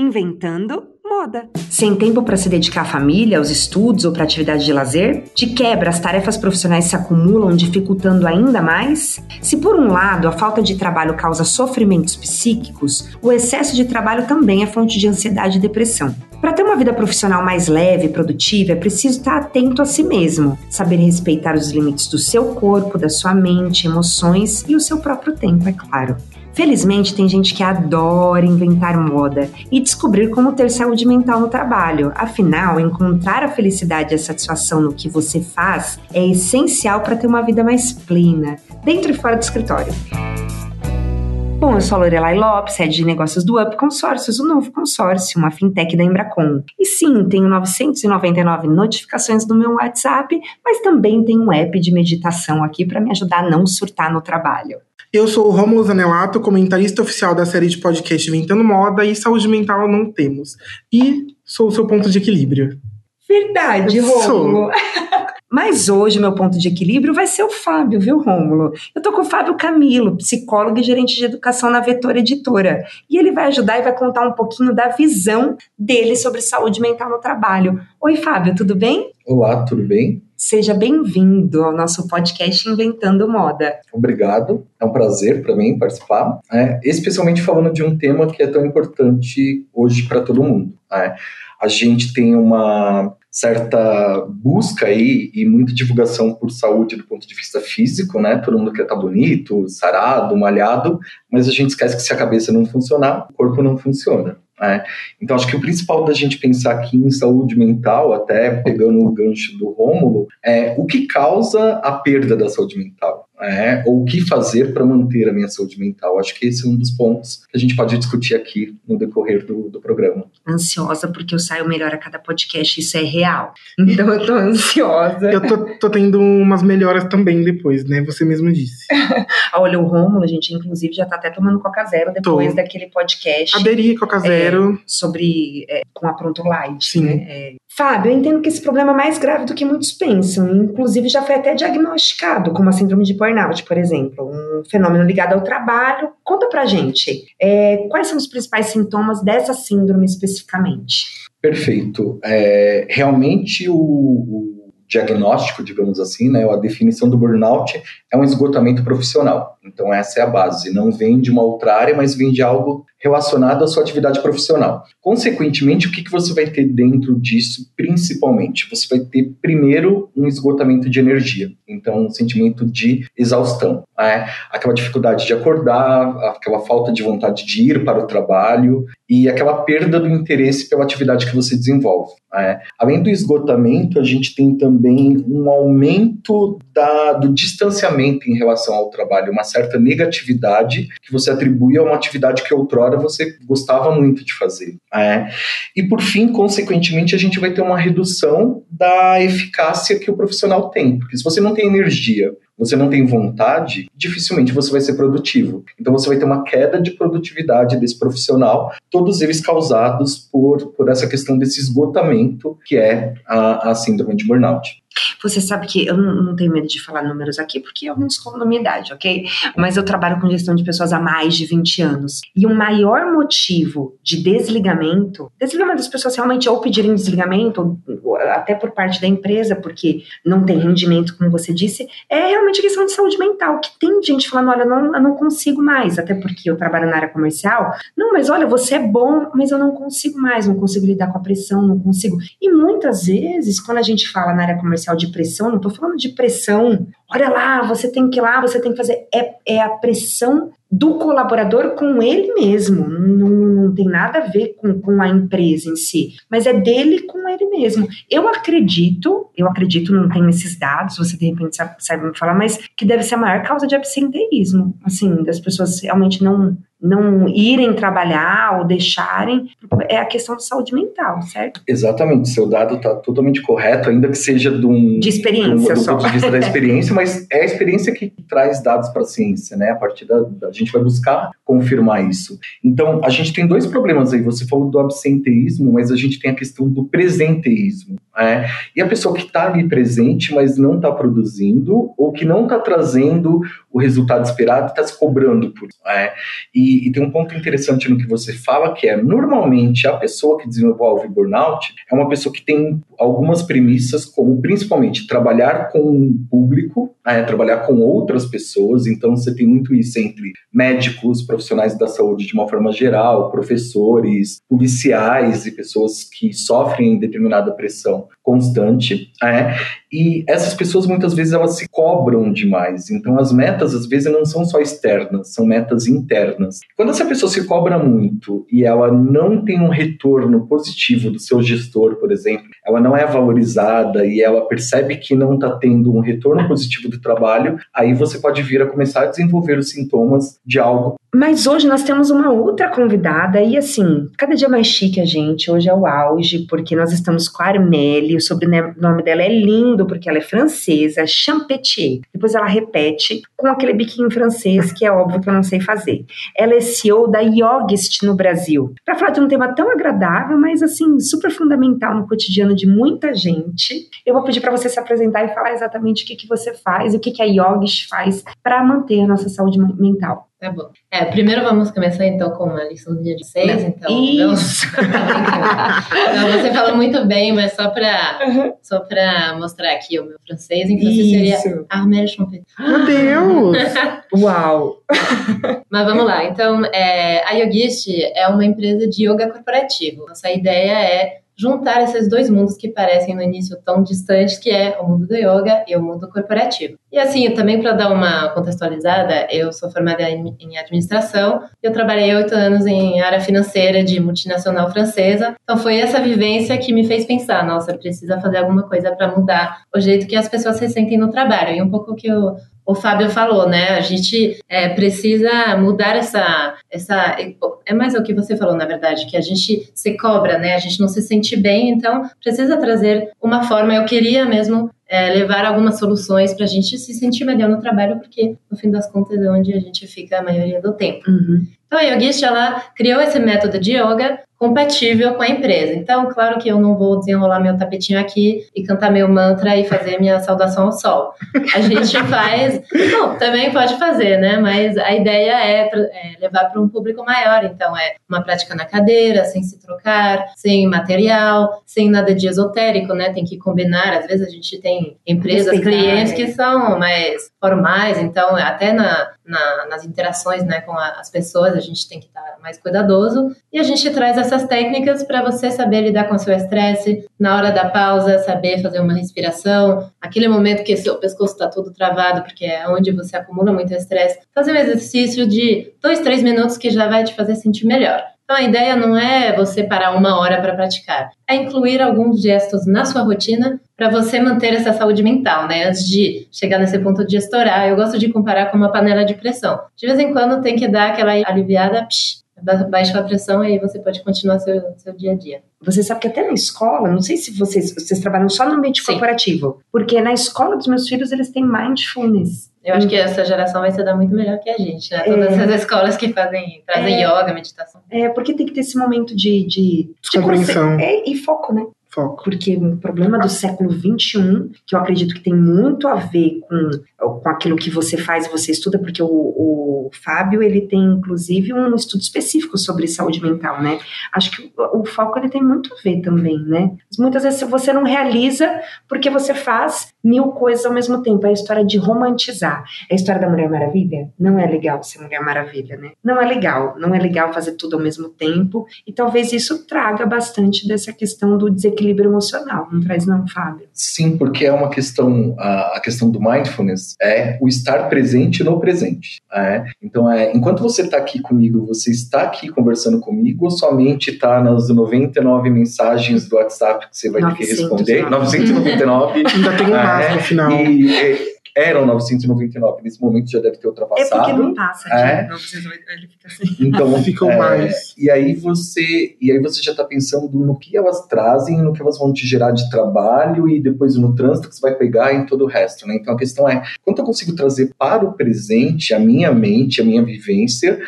Inventando moda. Sem tempo para se dedicar à família, aos estudos ou para atividade de lazer? De quebra, as tarefas profissionais se acumulam, dificultando ainda mais? Se por um lado a falta de trabalho causa sofrimentos psíquicos, o excesso de trabalho também é fonte de ansiedade e depressão. Para ter uma vida profissional mais leve e produtiva, é preciso estar atento a si mesmo, saber respeitar os limites do seu corpo, da sua mente, emoções e o seu próprio tempo, é claro. Felizmente, tem gente que adora inventar moda e descobrir como ter saúde mental no trabalho. Afinal, encontrar a felicidade e a satisfação no que você faz é essencial para ter uma vida mais plena, dentro e fora do escritório. Bom, eu sou a Lorelai Lopes, head de negócios do Up Consórcios, o novo consórcio, uma fintech da Embracon. E sim, tenho 999 notificações no meu WhatsApp, mas também tenho um app de meditação aqui para me ajudar a não surtar no trabalho. Eu sou o Romulo Zanelato, comentarista oficial da série de podcast Inventando Moda e Saúde Mental Não Temos. E sou o seu ponto de equilíbrio. Verdade, Romulo. Mas hoje meu ponto de equilíbrio vai ser o Fábio, viu, Rômulo? Eu tô com o Fábio Camilo, psicólogo e gerente de educação na Vetor Editora. E ele vai ajudar e vai contar um pouquinho da visão dele sobre saúde mental no trabalho. Oi, Fábio, tudo bem? Olá, tudo bem? Seja bem-vindo ao nosso podcast Inventando Moda. Obrigado, é um prazer para mim participar, é, especialmente falando de um tema que é tão importante hoje para todo mundo. É. A gente tem uma certa busca aí e muita divulgação por saúde do ponto de vista físico, né? Todo mundo quer estar tá bonito, sarado, malhado, mas a gente esquece que se a cabeça não funcionar, o corpo não funciona. Né? Então, acho que o principal da gente pensar aqui em saúde mental, até pegando o gancho do Rômulo, é o que causa a perda da saúde mental é, ou o que fazer para manter a minha saúde mental. Acho que esse é um dos pontos que a gente pode discutir aqui no decorrer do, do programa. Ansiosa porque eu saio melhor a cada podcast, isso é real. Então eu tô ansiosa. eu tô, tô tendo umas melhoras também depois, né? Você mesmo disse. Olha, o Rômulo, a gente inclusive já tá até tomando Coca Zero depois tô. daquele podcast. Aderi Coca é, Zero. É, sobre, é, com a Pronto Light, Sim. né? Fábio, eu entendo que esse problema é mais grave do que muitos pensam. Inclusive, já foi até diagnosticado como a síndrome de burnout, por exemplo, um fenômeno ligado ao trabalho. Conta pra gente, é, quais são os principais sintomas dessa síndrome especificamente? Perfeito. É, realmente, o, o diagnóstico, digamos assim, né, a definição do burnout é um esgotamento profissional. Então, essa é a base. Não vem de uma outra área, mas vem de algo relacionado à sua atividade profissional. Consequentemente, o que, que você vai ter dentro disso, principalmente? Você vai ter, primeiro, um esgotamento de energia. Então, um sentimento de exaustão. Né? Aquela dificuldade de acordar, aquela falta de vontade de ir para o trabalho e aquela perda do interesse pela atividade que você desenvolve. Né? Além do esgotamento, a gente tem também um aumento da, do distanciamento em relação ao trabalho, uma certa negatividade que você atribui a uma atividade que outrora você gostava muito de fazer. É. E por fim, consequentemente, a gente vai ter uma redução da eficácia que o profissional tem, porque se você não tem energia, você não tem vontade, dificilmente você vai ser produtivo. Então você vai ter uma queda de produtividade desse profissional, todos eles causados por, por essa questão desse esgotamento que é a, a síndrome de burnout. Você sabe que eu não, tenho medo de falar números aqui, porque eu não escondo na minha idade, ok? Mas eu trabalho com gestão de pessoas há mais de 20 anos. E o maior motivo de desligamento, desligamento das pessoas realmente ou pedirem desligamento, até por parte da empresa, porque não tem rendimento, como você disse, é realmente questão de saúde mental. Que tem gente falando, olha, não, eu não consigo mais, até porque eu trabalho na área comercial. Não, mas olha, você é bom, mas eu não consigo mais, não consigo lidar com a pressão, não consigo. E muitas vezes, quando a gente fala na área comercial de pressão, não estou falando de pressão, olha lá, você tem que ir lá, você tem que fazer. É, é a pressão do colaborador com ele mesmo. Não, não tem nada a ver com, com a empresa em si, mas é dele com ele mesmo. Eu acredito, eu acredito, não tenho esses dados, você de repente sabe, sabe me falar, mas que deve ser a maior causa de absenteísmo, assim, das pessoas realmente não não irem trabalhar ou deixarem, é a questão de saúde mental, certo? Exatamente, seu dado está totalmente correto, ainda que seja de um... De experiência do, do só. ponto de vista da experiência, mas é a experiência que traz dados para a ciência, né? A partir da. A gente vai buscar confirmar isso. Então, a gente tem dois problemas aí, você falou do absenteísmo, mas a gente tem a questão do presenteísmo. É? E a pessoa que está ali presente, mas não está produzindo, ou que não está trazendo o resultado esperado, está se cobrando por isso. É? E, e, tem um ponto interessante no que você fala, que é, normalmente, a pessoa que desenvolve burnout é uma pessoa que tem algumas premissas, como principalmente trabalhar com o público, é, trabalhar com outras pessoas, então você tem muito isso entre médicos, profissionais da saúde de uma forma geral, professores, policiais e pessoas que sofrem determinada pressão constante, é, e essas pessoas muitas vezes elas se cobram demais. Então as metas às vezes não são só externas, são metas internas. Quando essa pessoa se cobra muito e ela não tem um retorno positivo do seu gestor, por exemplo, ela não é valorizada e ela percebe que não está tendo um retorno positivo do trabalho, aí você pode vir a começar a desenvolver os sintomas de algo mas hoje nós temos uma outra convidada e assim, cada dia mais chique a gente. Hoje é o auge, porque nós estamos com a Armelle, o sobrenome dela é lindo, porque ela é francesa, Champetier. Depois ela repete com aquele biquinho francês, que é óbvio que eu não sei fazer. Ela é CEO da Yogist no Brasil. Para falar de um tema tão agradável, mas assim, super fundamental no cotidiano de muita gente, eu vou pedir para você se apresentar e falar exatamente o que, que você faz, o que, que a Yogist faz para manter a nossa saúde mental. Tá bom. É, primeiro vamos começar então com uma liçãozinha de seis, então. Isso. Não, você fala muito bem, mas só para uhum. só para mostrar aqui o meu francês, então Isso. você seria Armel Champet. Meu Deus! Uau! Mas vamos lá. Então, é, a Yogist é uma empresa de yoga corporativo. Nossa ideia é juntar esses dois mundos que parecem no início tão distantes, que é o mundo do yoga e o mundo corporativo. E assim, também para dar uma contextualizada, eu sou formada em administração, eu trabalhei oito anos em área financeira de multinacional francesa, então foi essa vivência que me fez pensar, nossa, precisa fazer alguma coisa para mudar o jeito que as pessoas se sentem no trabalho. E um pouco que eu o Fábio falou, né? A gente é, precisa mudar essa, essa. É mais o que você falou, na verdade, que a gente se cobra, né? A gente não se sente bem, então precisa trazer uma forma. Eu queria mesmo é, levar algumas soluções para a gente se sentir melhor no trabalho, porque no fim das contas é onde a gente fica a maioria do tempo. Uhum. Então a Yogist ela criou esse método de yoga compatível com a empresa. Então, claro que eu não vou desenrolar meu tapetinho aqui e cantar meu mantra e fazer minha saudação ao sol. A gente faz, não, também pode fazer, né? Mas a ideia é, é levar para um público maior. Então, é uma prática na cadeira, sem se trocar, sem material, sem nada de esotérico, né? Tem que combinar. Às vezes a gente tem empresas, Respeitar, clientes que são mais formais, então até na, na, nas interações, né, com a, as pessoas a gente tem que estar mais cuidadoso. E a gente traz essas técnicas para você saber lidar com o seu estresse, na hora da pausa, saber fazer uma respiração, aquele momento que seu pescoço está todo travado, porque é onde você acumula muito estresse, fazer um exercício de dois, três minutos que já vai te fazer sentir melhor. Então a ideia não é você parar uma hora para praticar, é incluir alguns gestos na sua rotina para você manter essa saúde mental, né? Antes de chegar nesse ponto de estourar, eu gosto de comparar com uma panela de pressão. De vez em quando tem que dar aquela aliviada, psh, baixa a pressão e aí você pode continuar seu, seu dia a dia. Você sabe que até na escola, não sei se vocês, vocês trabalham só no ambiente Sim. corporativo, porque na escola dos meus filhos eles têm mindfulness. Eu acho que essa geração vai se dar muito melhor que a gente, né? Todas é. essas escolas que fazem, trazem é. yoga, meditação. É, porque tem que ter esse momento de. de, de compreensão. É, e foco, né? Foco. Porque o problema do século XXI, que eu acredito que tem muito a ver com, com aquilo que você faz e você estuda, porque o, o Fábio, ele tem inclusive um estudo específico sobre saúde mental, né? Acho que o, o foco ele tem muito a ver também, né? Muitas vezes você não realiza porque você faz mil coisas ao mesmo tempo. É a história de romantizar. É a história da Mulher Maravilha? Não é legal ser Mulher Maravilha, né? Não é legal. Não é legal fazer tudo ao mesmo tempo. E talvez isso traga bastante dessa questão do desequilíbrio equilíbrio emocional, não traz não, Fábio? Sim, porque é uma questão, a, questão do mindfulness é o estar presente no presente. É? Então, é, enquanto você está aqui comigo, você está aqui conversando comigo ou somente está nas 99 mensagens do WhatsApp que você vai 900, ter que responder? 999. Ainda tem um é, no final. E, eram 999. Nesse momento já deve ter ultrapassado. É porque não passa, é. ele fica assim. Então, ficam é, mais. E aí você, e aí você já está pensando no que elas trazem, no que elas vão te gerar de trabalho e depois no trânsito que você vai pegar e em todo o resto, né? Então a questão é, quanto eu consigo trazer para o presente a minha mente, a minha vivência,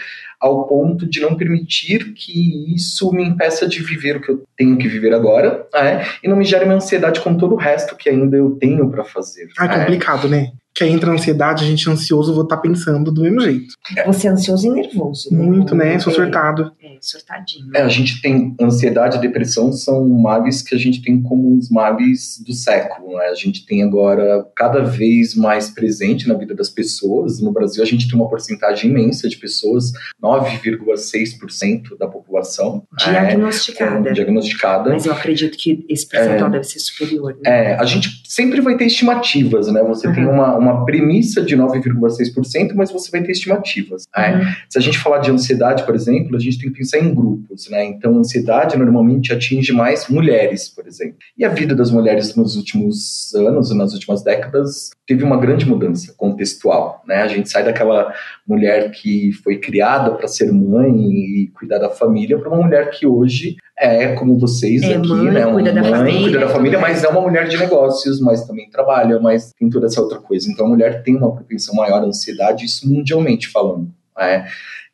ao ponto de não permitir que isso me impeça de viver o que eu tenho que viver agora, é, e não me gere uma ansiedade com todo o resto que ainda eu tenho para fazer. Ah, é complicado, né? que aí entra a ansiedade, a gente ansioso, vou estar tá pensando do mesmo jeito. Você é ansioso e nervoso. Né? Muito, né? Sou surtado. É, surtadinho. É, a gente tem ansiedade e depressão são males que a gente tem como os males do século, né? A gente tem agora cada vez mais presente na vida das pessoas. No Brasil, a gente tem uma porcentagem imensa de pessoas, 9,6% da população. Diagnosticada. É, diagnosticada. Mas eu acredito que esse percentual é, deve ser superior. Né? É, a gente sempre vai ter estimativas, né? Você uhum. tem uma uma premissa de 9,6%, mas você vai ter estimativas. Né? Uhum. Se a gente falar de ansiedade, por exemplo, a gente tem que pensar em grupos. Né? Então, a ansiedade normalmente atinge mais mulheres, por exemplo. E a vida das mulheres nos últimos anos, nas últimas décadas, teve uma grande mudança contextual. Né? A gente sai daquela mulher que foi criada para ser mãe e cuidar da família para uma mulher que hoje é como vocês é aqui, mãe, né? Uma cuida da mãe, família, cuida da família, mas é uma mulher de negócios, mas também trabalha, mas tem toda essa outra coisa. Então a mulher tem uma propensão maior à ansiedade, isso mundialmente falando. Né?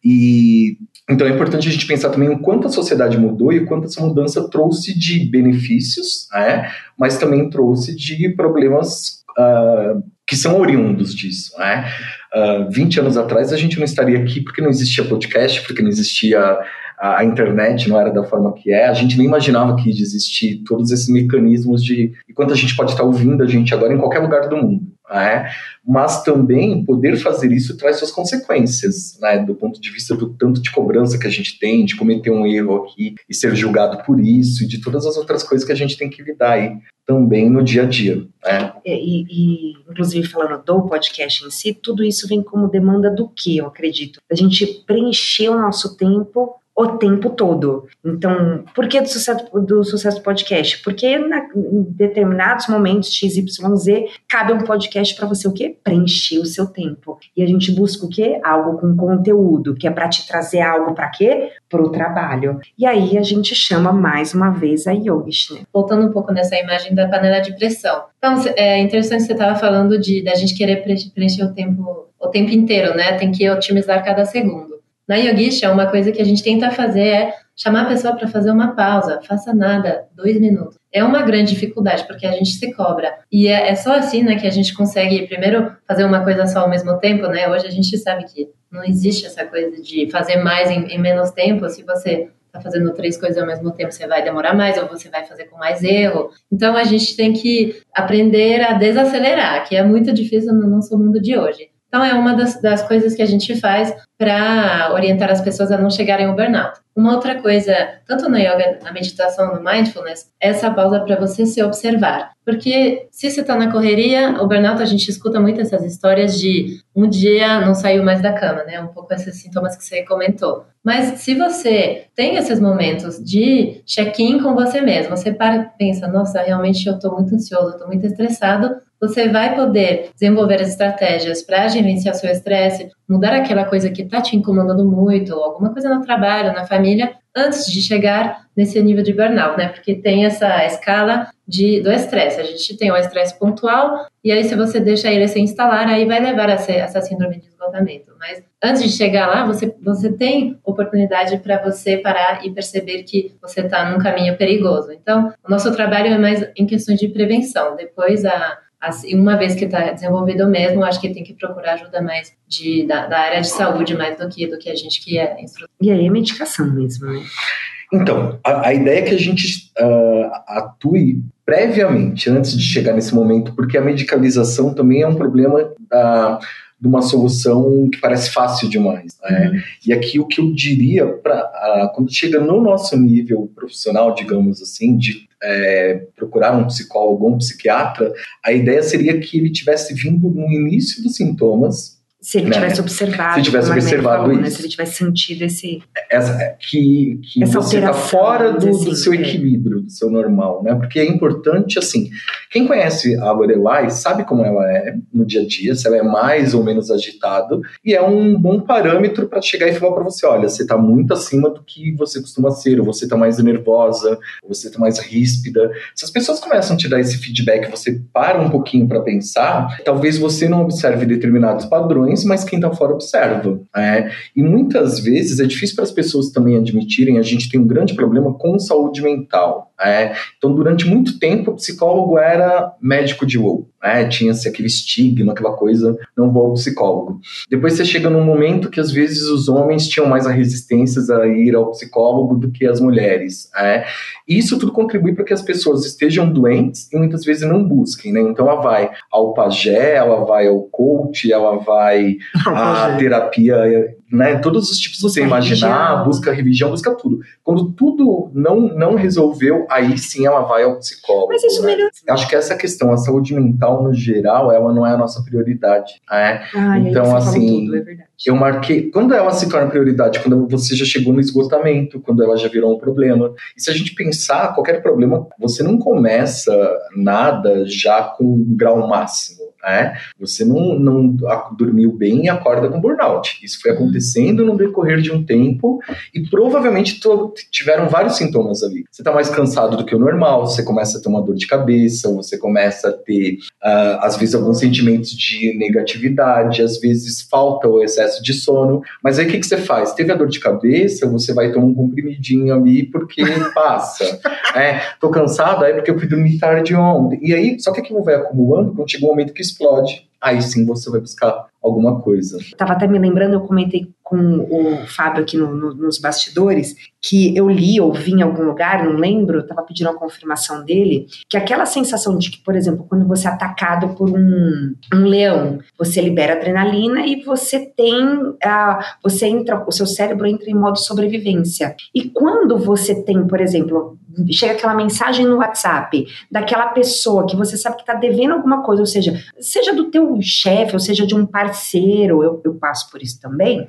E então é importante a gente pensar também o quanto a sociedade mudou e o quanto essa mudança trouxe de benefícios, né? mas também trouxe de problemas uh, que são oriundos disso. Né? Uh, ah, 20 anos atrás a gente não estaria aqui porque não existia podcast, porque não existia a, a, internet não era da forma que é, a gente nem imaginava que ia todos esses mecanismos de enquanto a gente pode estar ouvindo a gente agora em qualquer lugar do mundo. Né? Mas também poder fazer isso traz suas consequências, né? do ponto de vista do tanto de cobrança que a gente tem, de cometer um erro aqui e ser julgado por isso, e de todas as outras coisas que a gente tem que lidar aí também no dia a dia. Né? É, e, e, inclusive, falando do podcast em si, tudo isso vem como demanda do que, eu acredito? A gente preencher o nosso tempo o tempo todo. Então, por que do sucesso do, sucesso podcast? Porque na, em determinados momentos, XYZ, cabe um podcast para você o quê? Preencher o seu tempo. E a gente busca o quê? Algo com conteúdo, que é para te trazer algo para quê? Para o trabalho. E aí a gente chama mais uma vez a Yogish, né? Voltando um pouco nessa imagem da panela de pressão. Então, é interessante você estava falando de da gente querer preencher o tempo o tempo inteiro, né? Tem que otimizar cada segundo. Na Yogisha, uma coisa que a gente tenta fazer é chamar a pessoa para fazer uma pausa, faça nada, dois minutos. É uma grande dificuldade, porque a gente se cobra. E é, é, só assim né, que a gente consegue, primeiro, fazer uma coisa só ao mesmo tempo, né? Hoje a gente sabe que não existe essa coisa de fazer mais em, em menos tempo. Se você está fazendo três coisas ao mesmo tempo, você vai demorar mais ou você vai fazer com mais erro. Então a gente tem que aprender a desacelerar, que é muito difícil no nosso mundo de hoje. Então, é uma das, das coisas que a gente faz para orientar as pessoas a não chegarem ao burnout. Uma outra coisa, tanto na yoga, na meditação, no mindfulness, é essa pausa para você se observar. Porque se você está na correria, o burnout, a gente escuta muito essas histórias de um dia não saiu mais da cama, né? Um pouco esses sintomas que você comentou. Mas se você tem esses momentos de check-in com você mesmo, você para e pensa, nossa, realmente eu estou muito ansioso, estou muito estressado, você vai poder desenvolver estratégias para gerenciar seu estresse, mudar aquela coisa que está te incomodando muito, ou alguma coisa no trabalho, na família, antes de chegar nesse nível de burnout, né? Porque tem essa escala de, do estresse. A gente tem o estresse pontual, e aí se você deixa ele se instalar, aí vai levar a essa síndrome de esgotamento. Mas antes de chegar lá, você, você tem oportunidade para você parar e perceber que você está num caminho perigoso. Então, o nosso trabalho é mais em questões de prevenção. Depois, a Assim, uma vez que está desenvolvido mesmo, acho que tem que procurar ajuda mais de, da, da, área de saúde, mais do que, do que a gente que é instrutor. E aí é medicação mesmo, né? Então, a, a ideia é que a gente uh, atue previamente, antes de chegar nesse momento, porque a medicalização também é um problema da de uma solução que parece fácil demais. Né? Uhum. E aqui o que eu diria, para quando chega no nosso nível profissional, digamos assim, de é, procurar um psicólogo ou um psiquiatra, a ideia seria que ele tivesse vindo no início dos sintomas se ele né? tivesse observado. Se tivesse observado falou, isso. Né? Se ele tivesse sentido esse. Essa, é, que que Essa você está fora do, assim, do seu é. equilíbrio, do seu normal, né? Porque é importante, assim. Quem conhece a Lorelai sabe como ela é no dia a dia, se ela é mais ou menos agitada, e é um bom parâmetro para chegar e falar para você: olha, você está muito acima do que você costuma ser, ou você está mais nervosa, ou você está mais ríspida. Se as pessoas começam a te dar esse feedback, você para um pouquinho para pensar, talvez você não observe determinados padrões doença, mas quem está fora observa. É, e muitas vezes é difícil para as pessoas também admitirem, a gente tem um grande problema com saúde mental. É, então, durante muito tempo, o psicólogo era médico de WoW. É, Tinha-se aquele estigma, aquela coisa, não vou ao psicólogo. Depois você chega num momento que às vezes os homens tinham mais a resistência a ir ao psicólogo do que as mulheres. É. E isso tudo contribui para que as pessoas estejam doentes e muitas vezes não busquem. Né? Então, ela vai ao pajé, ela vai ao coach, ela vai à terapia né, todos os tipos você imaginar, religião. busca religião, busca tudo. Quando tudo não, não resolveu, aí sim ela vai ao psicólogo. Mas isso né? melhor. Acho que essa questão, a saúde mental no geral, ela não é a nossa prioridade. É? Ah, então, assim, tudo, é eu marquei. Quando ela se torna prioridade? Quando você já chegou no esgotamento, quando ela já virou um problema. E se a gente pensar, qualquer problema, você não começa nada já com um grau máximo. É? Você não, não dormiu bem e acorda com burnout. Isso foi acontecendo no decorrer de um tempo e provavelmente tiveram vários sintomas ali. Você está mais cansado do que o normal, você começa a ter uma dor de cabeça, você começa a ter, uh, às vezes, alguns sentimentos de negatividade, às vezes falta o excesso de sono. Mas aí o que, que você faz? Teve a dor de cabeça, você vai tomar um comprimidinho ali porque passa. é, tô cansado, aí porque eu fui dormir tarde ontem. E aí, só que aquilo vai acumulando quando chega um momento que explode, aí sim você vai buscar alguma coisa. Tava até me lembrando, eu comentei com o Fábio aqui no, no, nos bastidores, que eu li ou vi em algum lugar, não lembro, estava pedindo a confirmação dele, que aquela sensação de que, por exemplo, quando você é atacado por um, um leão, você libera adrenalina e você tem, uh, você entra, o seu cérebro entra em modo sobrevivência. E quando você tem, por exemplo, chega aquela mensagem no WhatsApp daquela pessoa que você sabe que está devendo alguma coisa, ou seja, seja do teu chefe, ou seja de um parceiro, eu, eu passo por isso também,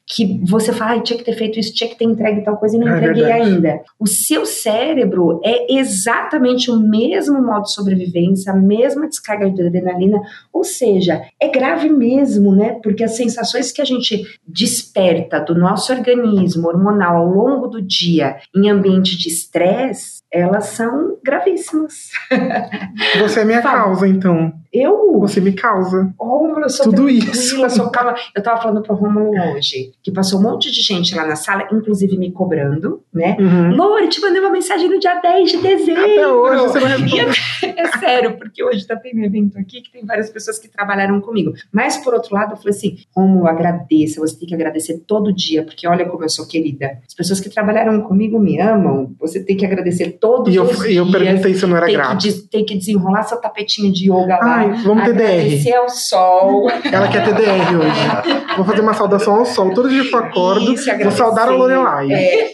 que você fala, ah, tinha que ter feito isso, tinha que ter entregue tal coisa e não é entreguei verdade. ainda. O seu cérebro é exatamente o mesmo modo de sobrevivência, a mesma descarga de adrenalina, ou seja, é grave mesmo, né? Porque as sensações que a gente desperta do nosso organismo hormonal ao longo do dia em ambiente de estresse, elas são gravíssimas. Você é minha Fala. causa, então. Eu? Você me causa. Rômulo, eu sou Tudo isso. Eu sou calma. Eu tava falando pro Rômulo hoje, que passou um monte de gente lá na sala, inclusive me cobrando, né? Uhum. Lore, te mandei uma mensagem no dia 10 de dezembro. Até hoje você não respondeu. É sério, porque hoje tá tendo um evento aqui que tem várias pessoas que trabalharam comigo. Mas, por outro lado, eu falei assim, Rômulo, agradeça, você tem que agradecer todo dia, porque olha como eu sou querida. As pessoas que trabalharam comigo me amam, você tem que agradecer todos e eu, os dias. E eu perguntei se eu não era tem grato. Que, tem que desenrolar seu tapetinho de yoga lá. Ai, vamos ter DR. Agradecer ao sol. Ela quer ter DR hoje. Vou fazer uma saudação ao sol. Todo eu acordo, vou saudar a Lorelai. É,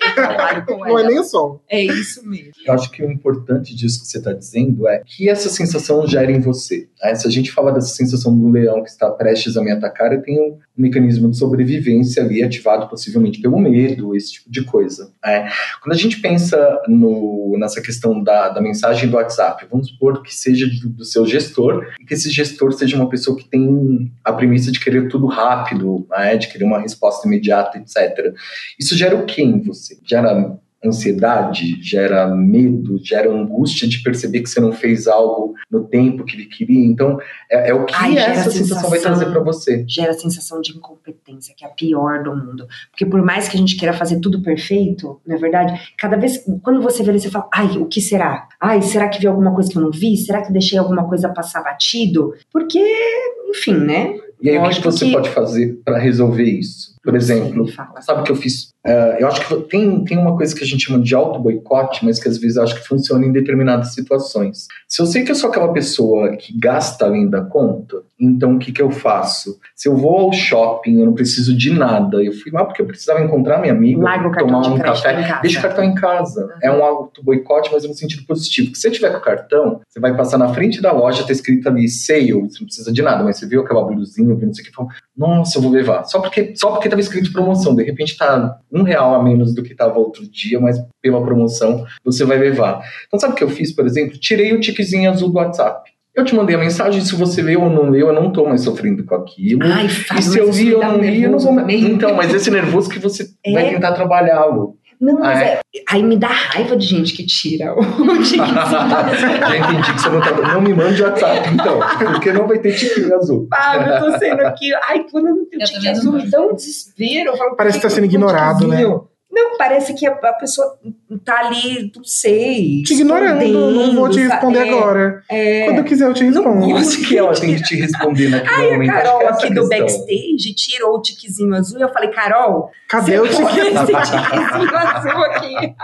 Não é nem o sol. É isso mesmo. Eu acho que o importante disso que você está dizendo é que essa sensação gera em você. Se a gente fala dessa sensação do leão que está prestes a me atacar, eu tenho um mecanismo de sobrevivência ali ativado possivelmente pelo medo, esse tipo de coisa. né? Quando a gente pensa no, nessa questão da, da mensagem do WhatsApp, vamos supor que seja do, do seu gestor e que esse gestor seja uma pessoa que tem a premissa de querer tudo rápido, né? de querer uma resposta imediata, etc. Isso gera o que em você? Gera ansiedade, gera medo, gera angústia de perceber que você não fez algo no tempo que ele queria. Então, é, é o que Ai, essa sensação vai trazer para você. Gera a sensação de incompetência, que é a pior do mundo. Porque por mais que a gente queira fazer tudo perfeito, na é verdade, cada vez, quando você vê ali, você fala, ai, o que será? Ai, será que vi alguma coisa que eu não vi? Será que deixei alguma coisa passar batido? Porque, enfim, né? E aí, o que, você que- pode fazer para resolver isso? Por exemplo, sabe o que eu fiz? Eh, eu acho que tem, tem uma coisa que a gente chama de auto-boicote, mas que às vezes eu acho que funciona em determinadas situações. Se eu sei que eu sou aquela pessoa que gasta além da conta, então o que, que eu faço? Se eu vou ao shopping, eu não preciso de nada, eu fui lá porque eu precisava encontrar minha amiga, tomar um café, deixa o cartão em casa. É um auto-boicote, mas no sentido positivo. Porque se você tiver com o cartão, você vai passar na frente da loja, tá escrito ali sale, você não precisa de nada, mas você viu aquela blusinha, viu não sei o que, nossa, eu vou levar. Só porque só porque tava escrito promoção, de repente tá um real a menos do que tava outro dia, mas pela promoção você vai levar. Então sabe o que eu fiz, por exemplo? Tirei o tiquezinho azul do WhatsApp. Eu te mandei a mensagem, se você leu ou não leu, eu não tô mais sofrendo com aquilo. Ai, e Fábio, se eu me ou não li, eu não vou. Então, mas esse nervoso que você É. vai tentar trabalhá-lo. Não, mas Ah, é? é- aí me dá raiva de gente que tira o tiquezinho. Já entendi que você não tá. Não me mande WhatsApp, então. Porque não vai ter tiquinho azul. Fábio, eu tô sendo aqui. Ai, quando eu não tenho não azul, me dá um desespero. Eu falo, Parece que tá "Por sendo eu tô com ignorado, né? Tiquezinho?" Não, parece que a, a pessoa tá ali, não sei. Te ignorando, não vou te responder sabe? agora. É, Quando eu quiser, eu te respondo. E o que ela tem que te responder naquele Ai, a momento? Carol que é essa aqui a do backstage tirou o tiquezinho azul e eu falei, Carol, Cadê o você põe tique? esse tiquezinho azul aqui.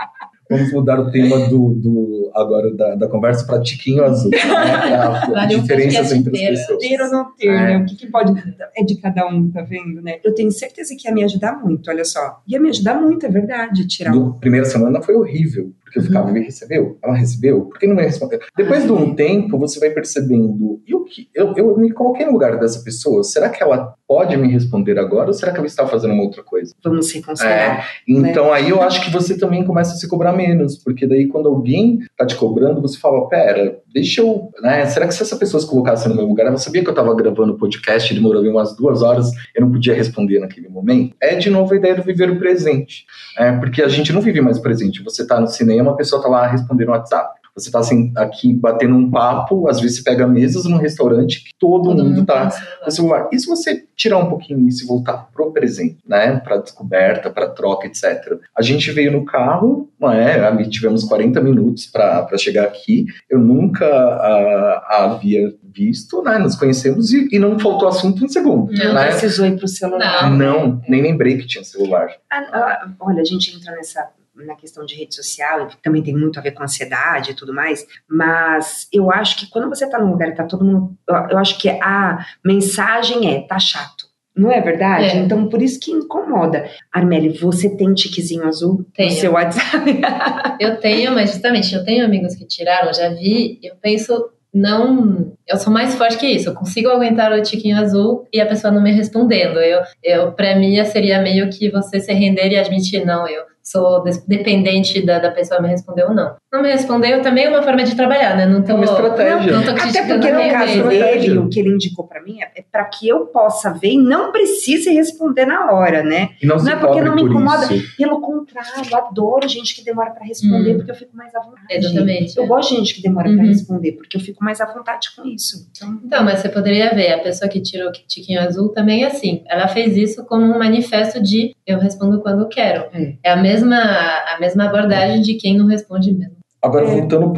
Vamos mudar o tema do, do agora da, da conversa para tiquinho azul. Né? Pra um diferenças entre as pessoas. Ter ou não ter, É. né? O que, que pode. É de cada um, tá vendo, né? Eu tenho certeza que ia me ajudar muito, olha só. Ia me ajudar muito, é verdade, tirar. Do, primeira semana foi horrível, porque eu ficava, ele recebeu? Ela recebeu? Por que não me respondeu? Depois de um tempo, você vai percebendo, e o que? Eu, eu me coloquei no lugar dessa pessoa, será que ela pode me responder agora, ou será que ela está fazendo uma outra coisa? Vamos reconsiderar. Então aí eu acho que você também começa a se cobrar menos, porque daí quando alguém tá te cobrando, você fala, pera, deixa eu, né, será que se essa pessoa se colocasse no meu lugar, ela sabia que eu tava gravando o podcast, demorou umas duas horas, eu não podia responder naquele momento? É de novo a ideia do viver o presente, é, porque a gente não vive mais o presente, você tá no cinema, a pessoa tá lá respondendo no WhatsApp, você tá assim, aqui batendo um papo, às vezes você pega mesas num restaurante que todo, mundo tá no celular. E se você tirar um pouquinho isso e voltar pro presente, né? Pra descoberta, pra troca, etc. A gente veio no carro, não é? Ali tivemos 40 minutos pra pra chegar aqui. Eu nunca ah, a havia visto, né? Nos conhecemos e, e não faltou assunto um segundo. Não, Não né? precisou ir pro celular. Não. Não, nem lembrei que tinha celular. Ah, ah, olha, a gente entra nessa na questão de rede social, que também tem muito a ver com ansiedade e tudo mais, mas eu acho que quando você tá num lugar e tá todo mundo. Eu, acho que a mensagem é, tá chato. Não é verdade? É. Então, por isso que incomoda. Armeli, você tem tiquezinho azul Tenho. no seu WhatsApp? Eu tenho, mas justamente, eu tenho amigos que tiraram, já vi, eu penso, não. Eu sou mais forte que isso. Eu consigo aguentar o tiquinho azul e a pessoa não me respondendo. Eu, eu pra mim, seria meio que você se render e admitir, não, eu sou dependente da, da pessoa me responder ou não. Não me respondeu também é uma forma de trabalhar, né? Não tô, É uma estratégia. Não, não tô Até porque no caso dele, o que ele indicou pra mim é, é para que eu possa ver e não precise responder na hora, né? E não, se Não é porque não me incomoda. isso. Pelo contrário, eu adoro gente que demora pra responder, Hum. porque eu fico mais à vontade. Exatamente. Eu gosto de gente que demora pra Uhum. responder, porque eu fico mais à vontade com isso. Então, Então, mas você poderia ver, a pessoa que tirou o tiquinho azul também é assim. Ela fez isso como um manifesto de eu respondo quando quero. É. É a mesma, a mesma abordagem de quem não responde mesmo. Agora, É. voltando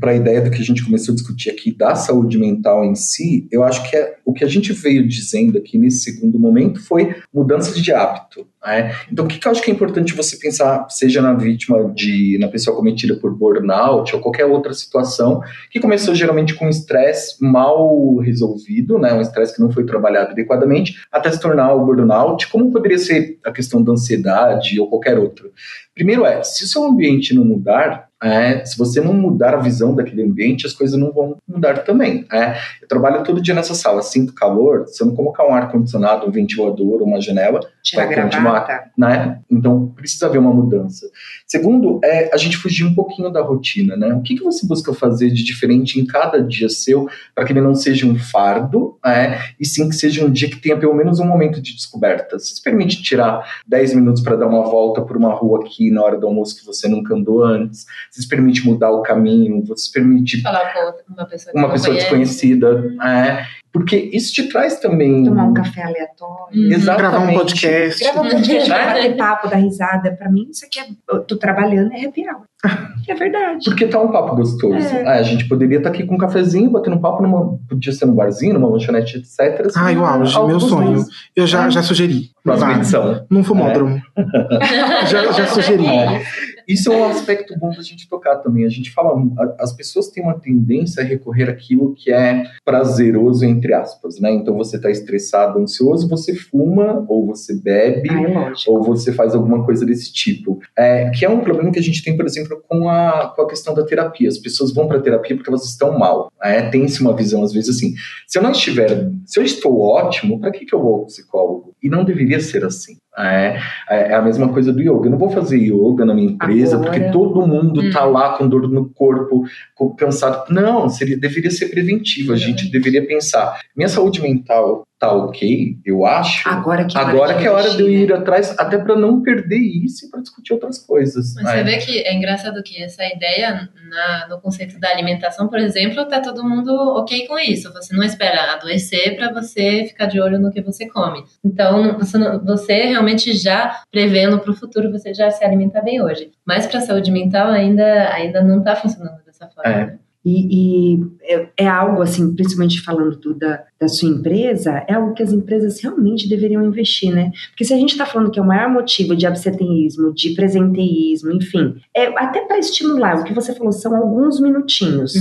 para a ideia do que a gente começou a discutir aqui da saúde mental em si, eu acho que é, o que a gente veio dizendo aqui nesse segundo momento foi mudanças de hábito. né? Então, o que, que eu acho que é importante você pensar, seja na vítima, de na pessoa cometida por burnout ou qualquer outra situação, que começou geralmente com um estresse mal resolvido, né? um estresse que não foi trabalhado adequadamente, até se tornar o burnout, como poderia ser a questão da ansiedade ou qualquer outro. Primeiro é, se o seu ambiente não mudar, é, se você não mudar a visão daquele ambiente, as coisas não vão mudar também. É. Eu trabalho todo dia nessa sala, sinto calor, se eu não colocar um ar-condicionado, um ventilador, uma janela, tirar a Vai continuar. né? Então precisa haver uma mudança. Segundo, é a gente fugir um pouquinho da rotina, né? O que, que você busca fazer de diferente em cada dia seu para que ele não seja um fardo, é, e sim que seja um dia que tenha pelo menos um momento de descoberta. Se se permite tirar 10 minutos para dar uma volta por uma rua aqui na hora do almoço que você nunca andou antes, se se permite mudar o caminho, você se permite Falar com outra- uma pessoa que uma pessoa desconhecida, é, porque isso te traz também Tomar um café aleatório. Uhum. Exatamente. Gravar um podcast. Grava um podcast, Né? bater papo, dar risada. Pra mim, isso aqui é. Eu tô trabalhando, é happy hour. É verdade. Porque tá um papo gostoso. É. Ah, a gente poderia estar aqui com um cafezinho, batendo um papo, numa, podia ser num barzinho, numa lanchonete, etc. assim, Ai, o auge, meu gostoso. sonho. Eu já, Ah. já sugeri. Próxima edição. Num fumódromo. Já- já sugeri. Isso é um aspecto bom da gente tocar também. A gente fala, as pessoas têm uma tendência a recorrer àquilo que é prazeroso, entre aspas, né? Então você tá estressado, ansioso, você fuma, ou você bebe, Ah, é ou você faz alguma coisa desse tipo. É, que é um problema que a gente tem, por exemplo, com a, com a questão da terapia. As pessoas vão para terapia porque elas estão mal. É, Tem-se uma visão, às vezes, assim: se eu não estiver, se eu estou ótimo, para que, que eu vou ao psicólogo? E não deveria ser assim. É, é a mesma coisa do yoga. Eu não vou fazer yoga na minha empresa Agora. porque todo mundo Hum. tá lá com dor no corpo, cansado. Não, seria, deveria ser preventivo. A gente Exatamente. deveria pensar: minha saúde mental tá ok, eu acho. Agora que é hora Agora de que é hora de eu ir atrás, até para não perder isso e para discutir outras coisas. Mas né? você vê que é engraçado que essa ideia na- no conceito da alimentação, por exemplo, tá todo mundo ok com isso. Você não espera adoecer para você ficar de olho no que você come. Então, você, você realmente já prevendo para o futuro, você já se alimenta bem hoje. Mas para a saúde mental ainda, ainda não está funcionando dessa forma. É. né? E, e é, é algo assim, principalmente falando do- da, da sua empresa, é algo que as empresas realmente deveriam investir, né? Porque se a gente está falando que é o maior motivo de absenteísmo, de presenteísmo, enfim, é até para estimular, o que você falou são alguns minutinhos,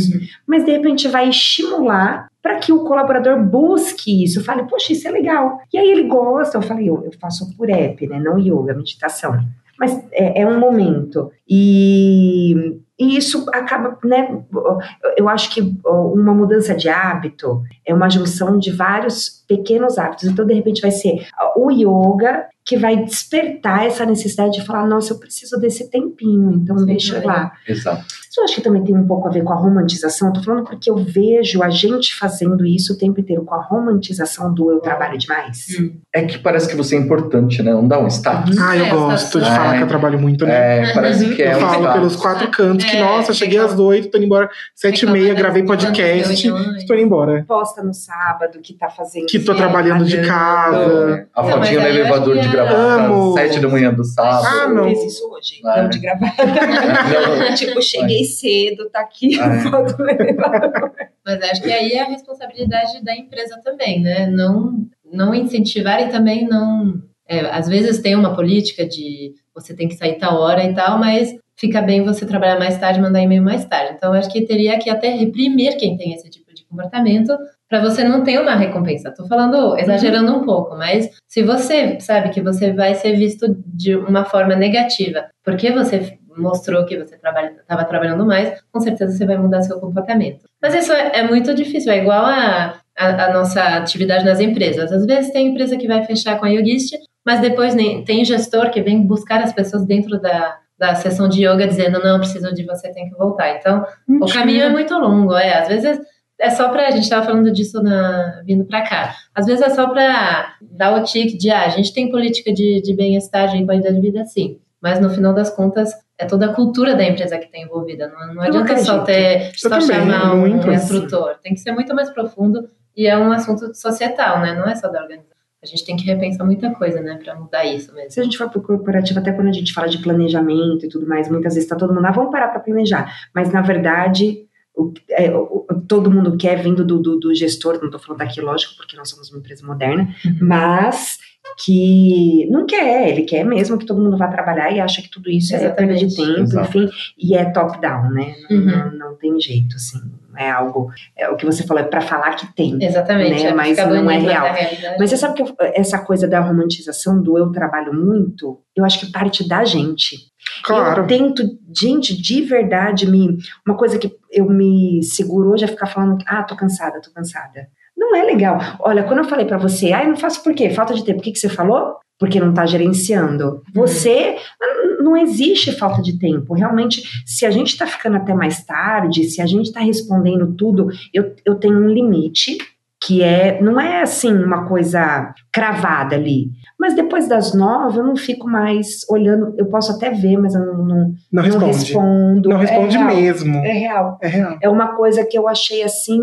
mas de repente vai estimular para que o colaborador busque isso, fale, poxa, isso é legal. E aí ele gosta, eu falei, eu, eu faço por app, né? Não yoga, meditação. Mas é, é um momento. E, e isso acaba, né? Eu acho que uma mudança de hábito é uma junção de vários pequenos hábitos. Então, de repente, vai ser o yoga que vai despertar essa necessidade de falar, nossa, eu preciso desse tempinho, então Sim, deixa eu ir lá. Exato. Isso eu acho que também tem um pouco a ver com a romantização. Eu tô falando porque eu vejo a gente fazendo isso o tempo inteiro com a romantização do eu trabalho demais. Hum. É que parece que você é importante, né? Não dá um status. Ah, eu É, gosto de tá- falar É. que eu trabalho muito, né? É, parece que é eu um falo status. pelos quatro cantos que, É, nossa, cheguei às oito, tô indo embora sete e meia, gravei podcast, estou indo embora. Posta no sábado que tá fazendo. Que tô trabalhando de casa. A Não, fotinha mas no elevador acho de que é- gravata, sete da manhã do sábado. Ah, Eu não. fiz isso hoje, Ah, não de gravata. Não. tipo, cheguei cedo, tá aqui a foto do elevador. Mas acho que aí é a responsabilidade da empresa também, né? Não, não incentivar e também não. é, às vezes tem uma política de você tem que sair tal hora e tal, mas fica bem você trabalhar mais tarde, mandar e-mail mais tarde. Então acho que teria que até reprimir quem tem esse tipo de comportamento para você não ter uma recompensa. Tô falando, exagerando um pouco, mas se você sabe que você vai ser visto de uma forma negativa, porque você mostrou que você estava trabalhando mais, com certeza você vai mudar seu comportamento. Mas isso é, é muito difícil, é igual a, a, a nossa atividade nas empresas. Às vezes tem empresa que vai fechar com a Yogist, mas depois nem, tem gestor que vem buscar as pessoas dentro da, da sessão de yoga dizendo não, preciso de você, tem que voltar. Então, o caminho é muito longo, é. Às vezes é só pra. A gente tava falando disso na, vindo pra cá. Às vezes é só pra dar o tique de, ah, a gente tem política de, de bem-estar, de qualidade de vida, sim. Mas no final das contas, é toda a cultura da empresa que está envolvida. Não, não adianta só ter Eu só também, chamar um muito. instrutor. Tem que ser muito mais profundo e é um assunto societal, né? Não é só da organização. A gente tem que repensar muita coisa, né, para mudar isso mesmo. Se a gente for pro corporativo, até quando a gente fala de planejamento e tudo mais, muitas vezes tá todo mundo, ah, vamos parar para planejar. Mas, na verdade, o, é, o- todo mundo quer vindo do, do, do gestor, não tô falando daqui, lógico, porque nós somos uma empresa moderna, Uhum. mas que não quer, ele quer mesmo que todo mundo vá trabalhar e acha que tudo isso é perda de Exatamente. tempo, Exato. enfim, e é top-down, né? Não, Uhum. não, não tem jeito, assim, não é algo, é o que você falou, é para falar que tem. Exatamente. Né, é mas não é real. Mas você sabe que eu- essa coisa da romantização do eu trabalho muito, eu acho que parte da gente. Claro. Eu tento, gente, de verdade, me. Uma coisa que eu me seguro hoje é ficar falando, ah, tô cansada, tô cansada. Não é legal. Olha, quando eu falei pra você, ah, eu não faço por quê? Falta de tempo. O que, que você falou? Porque não tá gerenciando. Você. Não existe falta de tempo. Realmente, se a gente tá ficando até mais tarde, se a gente tá respondendo tudo, eu, eu tenho um limite que é não é assim uma coisa cravada ali. Mas depois das nove eu não fico mais olhando. Eu posso até ver, mas eu não, não, Não não responde. respondo. Não responde é mesmo. É real. É real. É uma coisa que eu achei assim.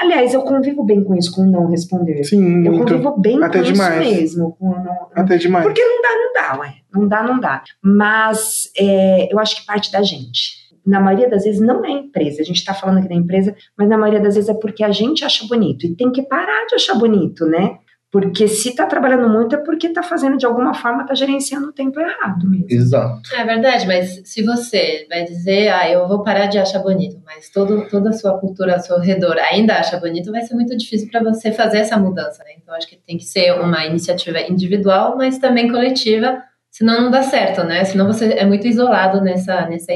Aliás, eu convivo bem com isso, com não responder. Sim, eu muito. convivo bem Até com demais. isso mesmo. Com não, Até demais. porque não dá, não dá, ué. Não dá, não dá. Mas é, eu acho que parte da gente. Na maioria das vezes não é empresa. A gente está falando aqui da empresa, mas na maioria das vezes é porque a gente acha bonito. E tem que parar de achar bonito, né? Porque se tá trabalhando muito é porque tá fazendo de alguma forma, tá gerenciando o tempo errado mesmo. Exato. É verdade, mas se você vai dizer, ah, eu vou parar de achar bonito, mas todo, toda a sua cultura ao seu redor ainda acha bonito, vai ser muito difícil para você fazer essa mudança, né? Então acho que tem que ser uma iniciativa individual, mas também coletiva, senão não dá certo, né? Senão você é muito isolado nessa, nessa,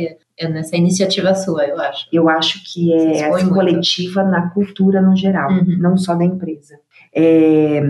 nessa iniciativa sua, eu acho. Eu acho que é essa muito. coletiva na cultura no geral, Uhum. não só da empresa. É,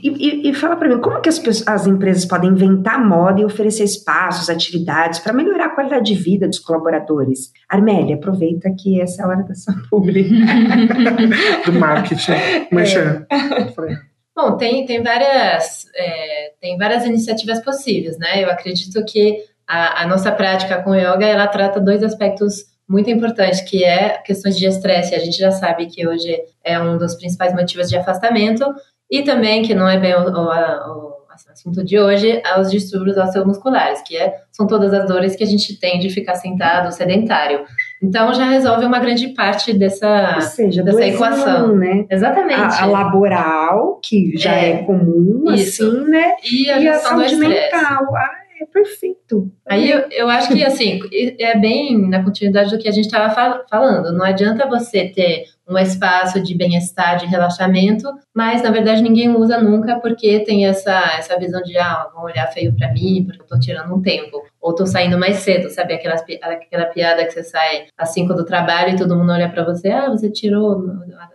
e, e- e fala para mim, como que as, as empresas podem inventar moda e oferecer espaços, atividades para melhorar a qualidade de vida dos colaboradores? Armélia, aproveita que essa é a hora da sua pública. Do marketing. Merchan. Falei. Bom, tem, tem, várias, é, tem várias iniciativas possíveis, né? Eu acredito que a, a nossa prática com yoga, ela trata dois aspectos muito importantes, que é questões de estresse. A gente já sabe que hoje é um dos principais motivos de afastamento, e também, que não é bem o, o, o assunto de hoje, aos distúrbios osteomusculares, que é, são todas as dores que a gente tem de ficar sentado, sedentário. Então já resolve uma grande parte dessa, Ou seja, dessa equação. Um, né? Exatamente. A, a, laboral, que já é, é comum, isso. assim, né? E a, e a saúde mental. Ah, é perfeito. Aí eu, eu acho que, assim, é bem na continuidade do que a gente estava fal falando. Não adianta você ter um espaço de bem-estar, de relaxamento, mas na verdade ninguém usa nunca porque tem essa, essa visão de, ah, vão olhar feio para mim porque eu tô tirando um tempo, ou tô saindo mais cedo, sabe? Aquela, aquela piada que você sai às 5 do trabalho e todo mundo olha para você, ah, você tirou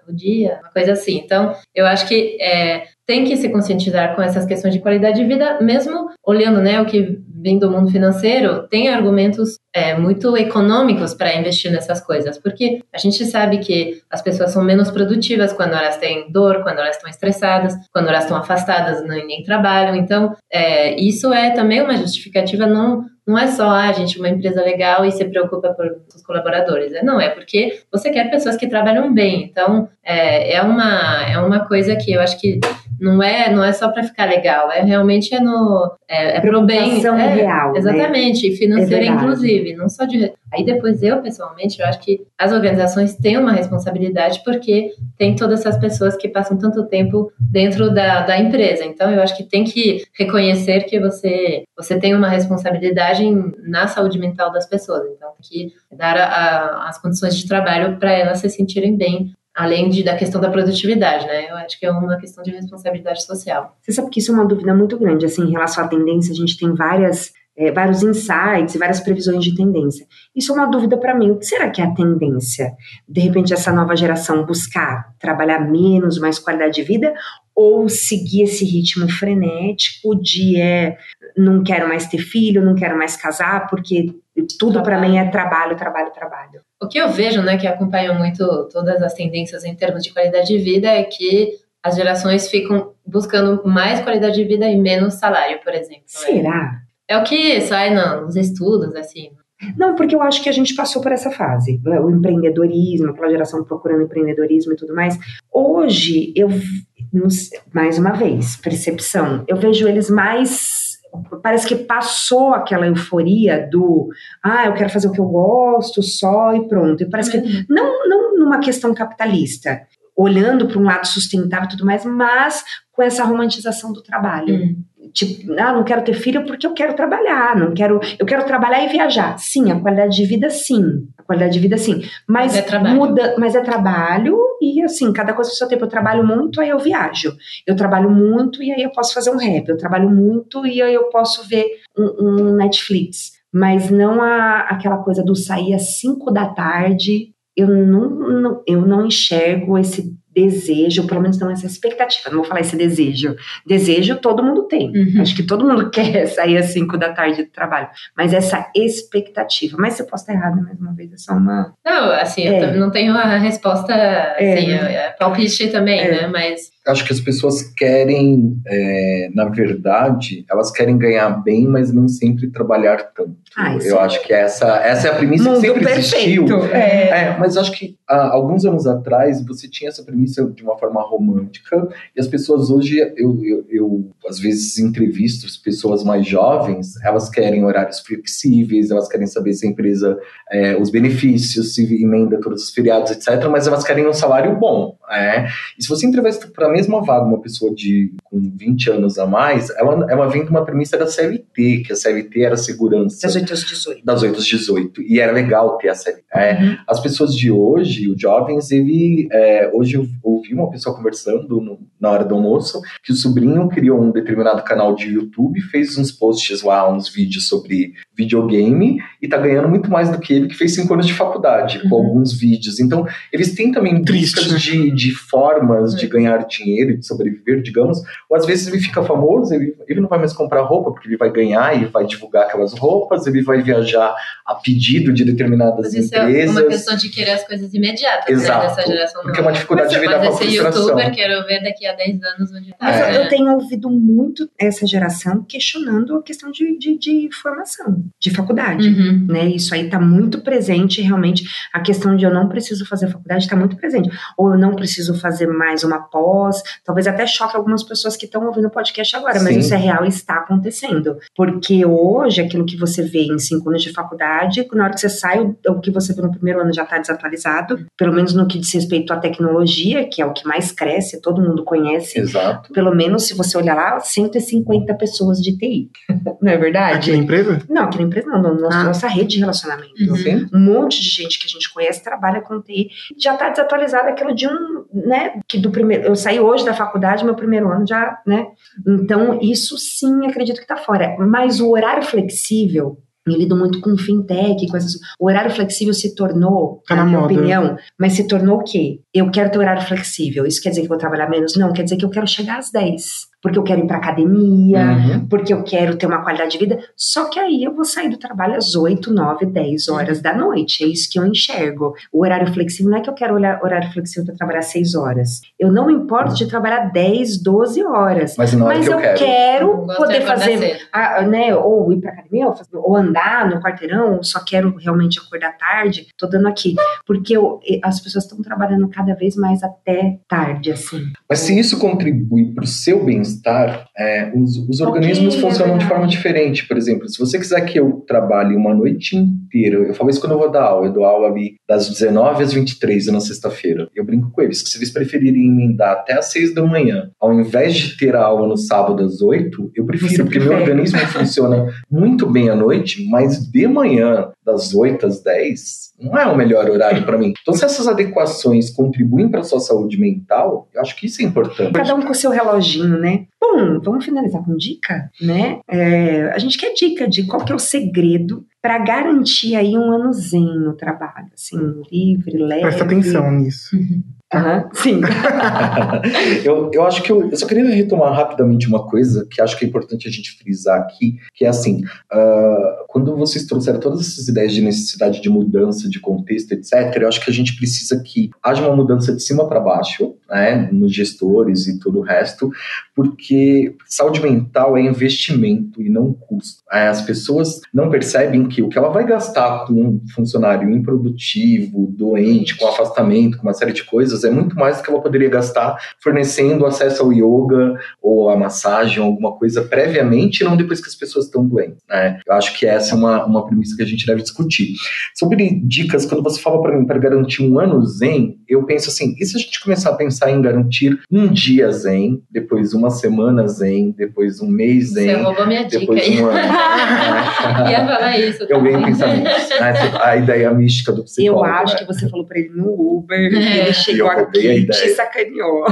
o dia, uma coisa assim. Então, eu acho que é, tem que se conscientizar com essas questões de qualidade de vida, mesmo olhando né, o que vem do mundo financeiro, tem argumentos é, muito econômicos para investir nessas coisas, porque a gente sabe que as pessoas são menos produtivas quando elas têm dor, quando elas estão estressadas, quando elas estão afastadas, nem, nem trabalham. Então, é, isso é também uma justificativa, não, não é só a ah, gente uma empresa legal e se preocupa por os colaboradores. É, não, é porque você quer pessoas que trabalham bem. Então, é, é, uma, é uma coisa que eu acho que não é, não é só para ficar legal, é realmente é no é, é pro bem, é, real, né? exatamente, né? e financeira é inclusive, não só de aí depois eu pessoalmente eu acho que as organizações têm uma responsabilidade porque tem todas essas pessoas que passam tanto tempo dentro da, da empresa, então eu acho que tem que reconhecer que você você tem uma responsabilidade na saúde mental das pessoas, então tem que dar a, a, as condições de trabalho para elas se sentirem bem além de, da questão da produtividade, né? Eu acho que é uma questão de responsabilidade social. Você sabe que isso é uma dúvida muito grande, assim, em relação à tendência, a gente tem várias, é, vários insights e várias previsões de tendência. Isso é uma dúvida para mim, o que será que é a tendência? De repente, essa nova geração buscar trabalhar menos, mais qualidade de vida, ou seguir esse ritmo frenético de é, não quero mais ter filho, não quero mais casar, porque tudo para mim é trabalho, trabalho, trabalho. O que eu vejo, né, que acompanha muito todas as tendências em termos de qualidade de vida, é que as gerações ficam buscando mais qualidade de vida e menos salário, por exemplo. Né? Será? É, é o que sai nos estudos, assim. Não, porque eu acho que a gente passou por essa fase, o empreendedorismo, aquela geração procurando empreendedorismo e tudo mais. Hoje, eu, mais uma vez, percepção, eu vejo eles mais parece que passou aquela euforia do ah, eu quero fazer o que eu gosto só e pronto. E parece que uhum. não, não numa questão capitalista, olhando para um lado sustentável e tudo mais, mas com essa romantização do trabalho. Uhum. Tipo, ah, não quero ter filho porque eu quero trabalhar, não quero, eu quero trabalhar e viajar. Sim, a qualidade de vida sim, a qualidade de vida sim, mas, mas é trabalho. muda, mas é trabalho e assim, cada coisa do seu tempo. Eu trabalho muito, aí eu viajo. Eu trabalho muito e aí eu posso fazer um rap. Eu trabalho muito e aí eu posso ver um, um Netflix. Mas não a, aquela coisa do sair às 5 da tarde. Eu não, não, eu não enxergo esse desejo, pelo menos não essa expectativa, não vou falar esse desejo. Desejo todo mundo tem. Uhum. Acho que todo mundo quer sair às 5 da tarde do trabalho. Mas essa expectativa. Mas eu posso estar errada mais uma vez, é só uma. Não, assim, é. eu não tenho a resposta. Assim, é, é palpite também, é. né? Mas acho que as pessoas querem, é, na verdade, elas querem ganhar bem, mas nem sempre trabalhar tanto. Ah, eu acho que essa, essa é a premissa Mundo que sempre perfeito. existiu. É. é. mas acho que há alguns anos atrás você tinha essa premissa de uma forma romântica e as pessoas hoje, eu, eu, eu às vezes entrevisto as pessoas mais jovens, elas querem horários flexíveis, elas querem saber se a empresa, é, os benefícios, se emenda todos os feriados, etc., mas elas querem um salário bom. É. E se você entrevista para mesma vaga uma pessoa de com 20 anos a mais, ela, ela vem de uma premissa da CLT, que a CLT era segurança. Das 8 às 18. Das 8 às 18. E era legal ter a CLT. É, uhum. As pessoas de hoje, os jovens, ele. É, hoje eu ouvi uma pessoa conversando no, na hora do almoço que o sobrinho criou um determinado canal de YouTube, fez uns posts lá, uns vídeos sobre videogame e tá ganhando muito mais do que ele que fez cinco anos de faculdade, uhum. com alguns vídeos. Então, eles têm também buscas de, de formas de ganhar dinheiro e de sobreviver, digamos, Ou às vezes ele fica famoso, ele, ele não vai mais comprar roupa, porque ele vai ganhar e vai divulgar aquelas roupas, ele vai viajar a pedido de determinadas Mas isso empresas. é uma questão de querer as coisas imediatas, Exato. né, dessa geração Porque é uma dificuldade de lidar com a Mas esse frustração. youtuber, quero ver daqui a 10 anos onde tá. Mas É. eu, eu tenho ouvido muito essa geração questionando a questão de, de, de formação, de faculdade. Uhum. Né, isso aí está muito presente, realmente. A questão de eu não preciso fazer faculdade está muito presente. Ou eu não preciso fazer mais uma pós. Talvez até choque algumas pessoas que estão ouvindo o podcast agora, mas Sim. isso é real e está acontecendo. Porque hoje, aquilo que você vê em cinco anos de faculdade, na hora que você sai, o, que você vê no primeiro ano já está desatualizado. Pelo menos no que diz respeito à tecnologia, que é o que mais cresce, todo mundo conhece. Exato. Pelo menos, se você olhar lá, 150 pessoas de TI. Não é verdade? Aqui na empresa? Não, aqui na empresa não, na nossa, Ah. nossa rede de relacionamento. Uhum. Sim. Um monte de gente que a gente conhece trabalha com TI. Já está desatualizado aquilo de um, né? Que do primeiro. Eu saí hoje da faculdade, meu primeiro ano já, né? Então, isso sim, acredito que está fora. Mas o horário flexível. Eu lido muito com fintech, com essas. O horário flexível se tornou, Tá na, minha moda. opinião, mas se tornou o quê? Eu quero ter horário flexível. Isso quer dizer que eu vou trabalhar menos? Não, quer dizer que eu quero chegar às 10. Porque eu quero ir pra academia, Uhum. porque eu quero ter uma qualidade de vida. Só que aí eu vou sair do trabalho às 8, 9, 10 horas da noite. É isso que eu enxergo. O horário flexível não é que eu quero olhar horário flexível para trabalhar 6 horas. Eu não me importo de trabalhar 10, 12 horas. Mas na hora Mas que eu, eu quero. quero, poder fazer, ah, né, ou ir pra academia, ou, fazer- ou andar no quarteirão, ou só quero realmente acordar tarde. Tô dando aqui. Porque eu- as pessoas estão trabalhando cada vez mais até tarde, assim. Mas se isso contribui para o seu bem-estar, é, os, os organismos é funcionam de forma diferente. Por exemplo, se você quiser que eu trabalhe uma noite inteira, eu falo isso quando eu vou dar aula, eu dou aula ali das 19 às 23 na sexta-feira. Eu brinco com eles que se eles preferirem emendar até às 6 da manhã, ao invés de ter a aula no sábado às 8, eu prefiro, Você porque meu prefere. organismo funciona muito bem à noite, mas de manhã, das 8 às 10, não é o melhor horário para mim. Então, se essas adequações contribuem para a sua saúde mental, eu acho que isso é importante. Cada um com o seu reloginho, né? Bom, vamos finalizar com dica, né? É, a gente quer dica de qual que é o segredo para garantir aí um ano zen no trabalho, assim, livre, leve. Presta atenção nisso. Aham, sim. eu, eu acho que eu, eu só queria retomar rapidamente uma coisa que acho que é importante a gente frisar aqui, que é assim, ah, quando vocês trouxeram todas essas ideias de necessidade de mudança, de contexto, etc., eu acho que a gente precisa que haja uma mudança de cima para baixo, né, nos gestores e todo o resto, porque saúde mental é investimento e não custo. É, As pessoas não percebem que o que ela vai gastar com um funcionário improdutivo, doente, com afastamento, com uma série de coisas, é muito mais do que ela poderia gastar fornecendo acesso ao yoga ou à massagem, ou alguma coisa previamente, e não depois que as pessoas estão doentes. Né? Eu acho que essa é uma, uma premissa que a gente deve discutir. Sobre dicas, quando você fala para mim para garantir um ano zen, eu penso assim: e se a gente começar a pensar em garantir um dia zen, depois uma semana zen, depois um mês Você zen, roubou minha dica depois aí. um ano? Ia falar isso. Eu venho nisso. né? A ideia mística do Eu psicólogo. acho né? que você falou pra ele no Uber, É. ele chegou Eu aqui e te sacaneou.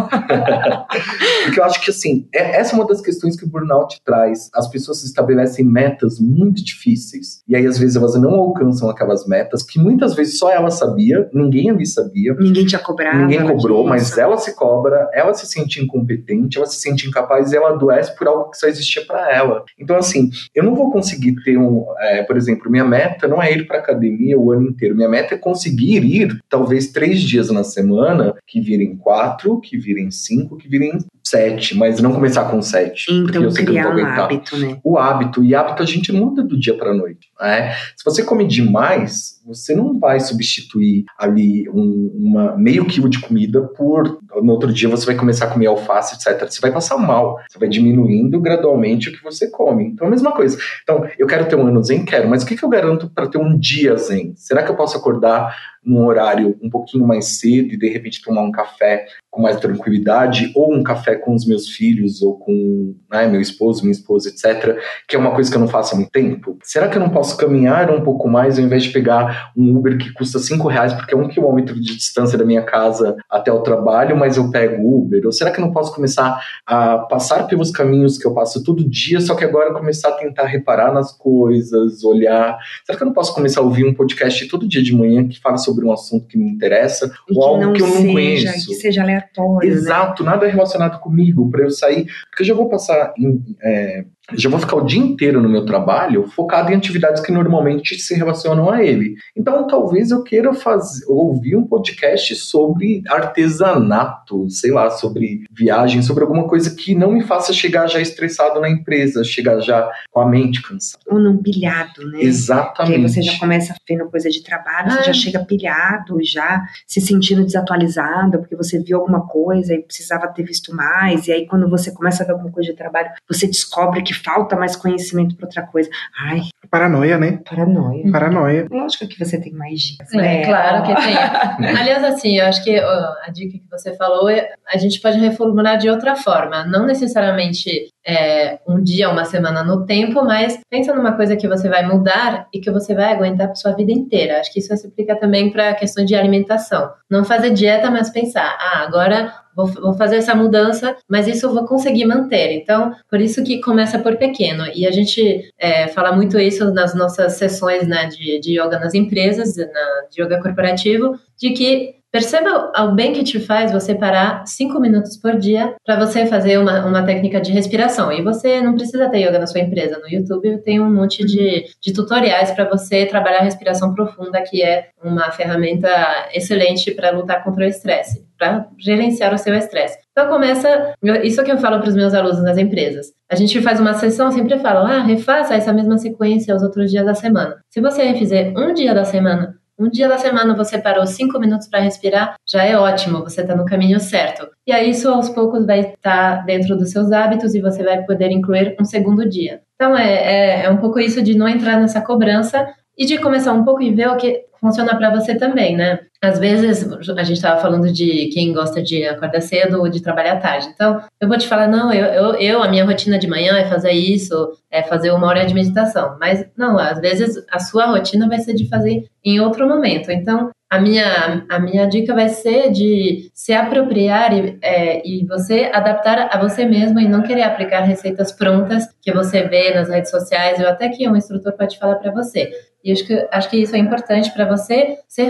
Porque eu acho que, assim, é- essa é uma das questões que o burnout traz. As pessoas estabelecem metas muito difíceis. E aí, às vezes, elas não alcançam aquelas metas, que muitas vezes só ela sabia, ninguém ali sabia. Ninguém tinha cobrado. Ninguém cobrou, mas ela se cobra, ela se sente incompetente, ela se sente incapaz e ela adoece por algo que só existia para ela. Então, assim, eu não vou conseguir ter um. é, por exemplo, minha meta não é ir para academia o ano inteiro. Minha meta é conseguir ir, talvez, três dias na semana, que virem quatro, que virem cinco, que virem sete, mas não começar com sete. porque Então, eu sei que eu não criar vou aguentar hábito, né? o hábito. E hábito a gente muda do dia para noite. Né? Se você come demais, você não vai substituir ali um, uma meio quilo de comida por no outro dia você vai começar a comer alface, etc. Você vai passar mal. Você vai diminuindo gradualmente o que você come. Então, a mesma coisa. Então, eu quero ter um ano zen, quero, mas o que, que eu garanto para ter um dia zen? Será que eu posso acordar num horário um pouquinho mais cedo e de repente tomar um café com mais tranquilidade, ou um café com os meus filhos, ou com né, meu esposo, minha esposa, etc., que é uma coisa que eu não faço há muito tempo? Será que eu não posso caminhar um pouco mais ao invés de pegar um Uber que custa cinco reais, porque é um quilômetro de distância da minha casa até o trabalho, mas eu pego Uber? Ou será que eu não posso começar a passar pelos caminhos que eu passo todo dia, só que agora começar a tentar reparar nas coisas, olhar? Será que eu não posso começar a ouvir um podcast todo dia de manhã que fala sobre um assunto que me interessa E ou algo que eu não seja, conheço. Que seja aleatório. Né? Exato, nada relacionado comigo, para eu sair. Porque eu já vou passar em. é, já vou ficar o dia inteiro no meu trabalho focado em atividades que normalmente se relacionam a ele. Então, talvez eu queira fazer, ouvir um podcast sobre artesanato, sei lá, sobre viagem, sobre alguma coisa que não me faça chegar já estressado na empresa, chegar já com a mente cansada. Ou não pilhado, né? Porque aí Exatamente. você já começa vendo coisa de trabalho, você Ah. já chega pilhado, já se sentindo desatualizada, porque você viu alguma coisa e precisava ter visto mais, e aí quando você começa a ver alguma coisa de trabalho, você descobre que falta mais conhecimento para outra coisa. Ai, Paranoia, né? paranoia. Paranoia. Lógico que você tem mais dicas, É, né? claro que tem. Aliás, assim, eu acho que ó, a dica que você falou, é- a gente pode reformular de outra forma. Não necessariamente é, um dia, uma semana no tempo, mas pensa numa coisa que você vai mudar e que você vai aguentar para sua vida inteira. Acho que isso se aplica também para a questão de alimentação. Não fazer dieta, mas pensar, ah, agora vou, vou fazer essa mudança, mas isso eu vou conseguir manter. Então, por isso que começa por pequeno. E a gente é, fala muito isso nas nossas sessões né, de, de yoga nas empresas, na, de yoga corporativo, de que perceba o bem que te faz você parar cinco minutos por dia para você fazer uma, uma técnica de respiração. E você não precisa ter yoga na sua empresa. No YouTube tem um monte de, de tutoriais para você trabalhar a respiração profunda, que é uma ferramenta excelente para lutar contra o estresse, para gerenciar o seu estresse. Então começa, isso que eu falo para os meus alunos nas empresas. A gente faz uma sessão, sempre falo, ah, refaça essa mesma sequência os outros dias da semana. Se você refizer um dia da semana, um dia da semana você parou cinco minutos para respirar, já é ótimo, você está no caminho certo. E aí isso aos poucos vai estar dentro dos seus hábitos e você vai poder incluir um segundo dia. Então é, é, é um pouco isso de não entrar nessa cobrança e de começar um pouco e ver o que funciona para você também, né? Às vezes, a gente estava falando de quem gosta de acordar cedo ou de trabalhar tarde. Então, eu vou te falar, não, eu, eu, eu, a minha rotina de manhã é fazer isso, é fazer uma hora de meditação. Mas, não, às vezes a sua rotina vai ser de fazer em outro momento. Então, a minha, a minha dica vai ser de se apropriar e, é, e você adaptar a você mesmo e não querer aplicar receitas prontas que você vê nas redes sociais ou até que um instrutor pode falar para você. E acho que, acho que isso é importante para você se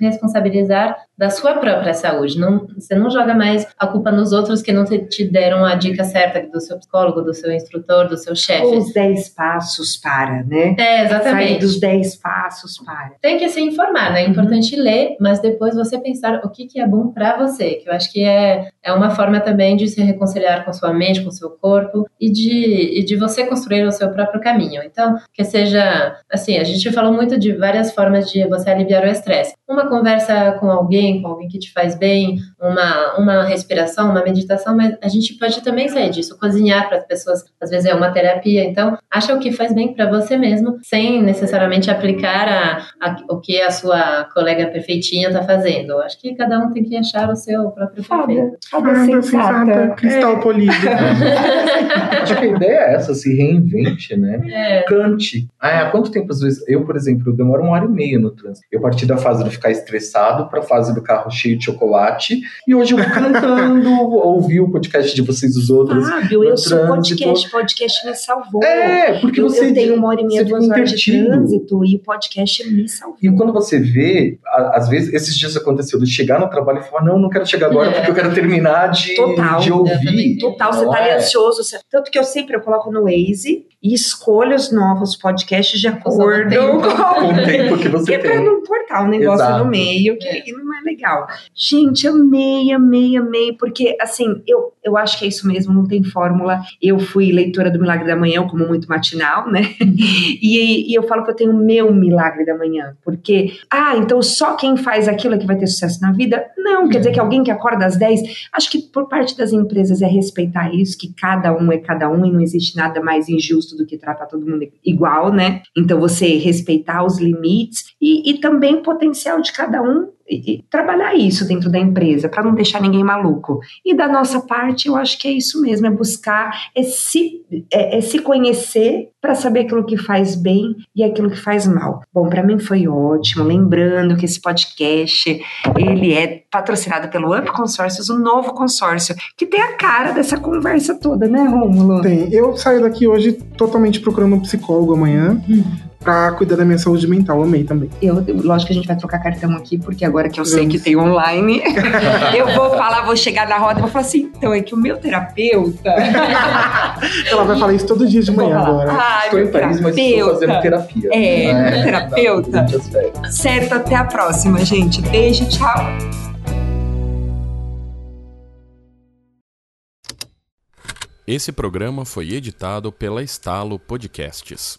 responsabilizar da sua própria saúde. Não, você não joga mais a culpa nos outros que não te, te deram a dica certa do seu psicólogo, do seu instrutor, do seu chefe. Os 10 passos para, né? É, exatamente. Sair dos 10 passos para. Tem que se informar, né? É importante ler, mas depois você pensar o que, que é bom para você, que eu acho que é, é uma forma também de se reconciliar com sua mente, com seu corpo e de, e de você construir o seu próprio caminho. Então, que seja, assim, a gente falou muito de várias formas de você aliviar o estresse. Uma conversa com alguém, com alguém que te faz bem, uma, uma respiração, uma meditação, mas a gente pode também sair disso, cozinhar para as pessoas, às vezes é uma terapia. Então, acha o que faz bem para você mesmo, sem necessariamente aplicar a, a, o que a sua colega perfeitinha está fazendo. Acho que cada um tem que achar o seu próprio perfeito. Fada Fada sensata. sensata, cristal polido. Acho que a ideia é essa, se reinvente, né? É. Cante. Ah, há quanto tempo, às vezes, eu, por exemplo, eu demoro uma hora e meia no trânsito. Eu parti da fase de ficar estressado para a fase do carro cheio de chocolate. E hoje eu vou cantando, ouvi o podcast de vocês os outros. Fábio, eu sou podcast, podcast me salvou. É, porque eu, você. eu tenho uma hora e meia, duas horas de trânsito e o podcast me salvou. E quando você vê, a- às vezes, esses dias aconteceu de chegar no trabalho e falar: não, não quero chegar agora É. porque eu quero terminar de, Total, de eu ouvir. também. Total, você tá ali é? ansioso. Tanto que eu sempre eu coloco no Waze e escolho os novos podcasts de acordo tempo. com Com o tempo que você é pra tem. não cortar o negócio Exato. no meio, que É. não é legal. Gente, amei, amei, amei, porque assim, eu, eu acho que é isso mesmo, não tem fórmula. Eu fui leitora do Milagre da Manhã, eu como muito matinal, né? E, e eu falo que eu tenho o meu Milagre da Manhã, porque, ah, então só quem faz aquilo é que vai ter sucesso na vida? Não, quer dizer que alguém que acorda às 10, acho que por parte das empresas é respeitar isso, que cada um é cada um e não existe nada mais injusto do que tratar todo mundo igual, né? Então você respeitar os limites e, e também o potencial de cada um e, e trabalhar isso dentro da empresa para não deixar ninguém maluco. E da nossa parte, eu acho que é isso mesmo, é buscar, é se, é, é se conhecer para saber aquilo que faz bem e aquilo que faz mal. Bom, para mim foi ótimo. Lembrando que esse podcast ele é patrocinado pelo Up Consórcios, o novo consórcio que tem a cara dessa conversa toda, né, Rômulo? Tem. Eu saio daqui hoje totalmente procurando um psicólogo amanhã. Pra cuidar da minha saúde mental. Amei também. Eu, lógico que a gente vai trocar cartão aqui, porque agora que eu sei que tem online, eu vou falar, vou chegar na roda e vou falar assim, então é que o meu terapeuta. Ela vai falar isso todo dia de manhã agora. Ai, Estou em meu Paris, mas estou fazendo terapia. É, né? terapeuta. Muitas férias. Certo, até a próxima, gente. Beijo, tchau. Esse programa foi editado pela Estalo Podcasts.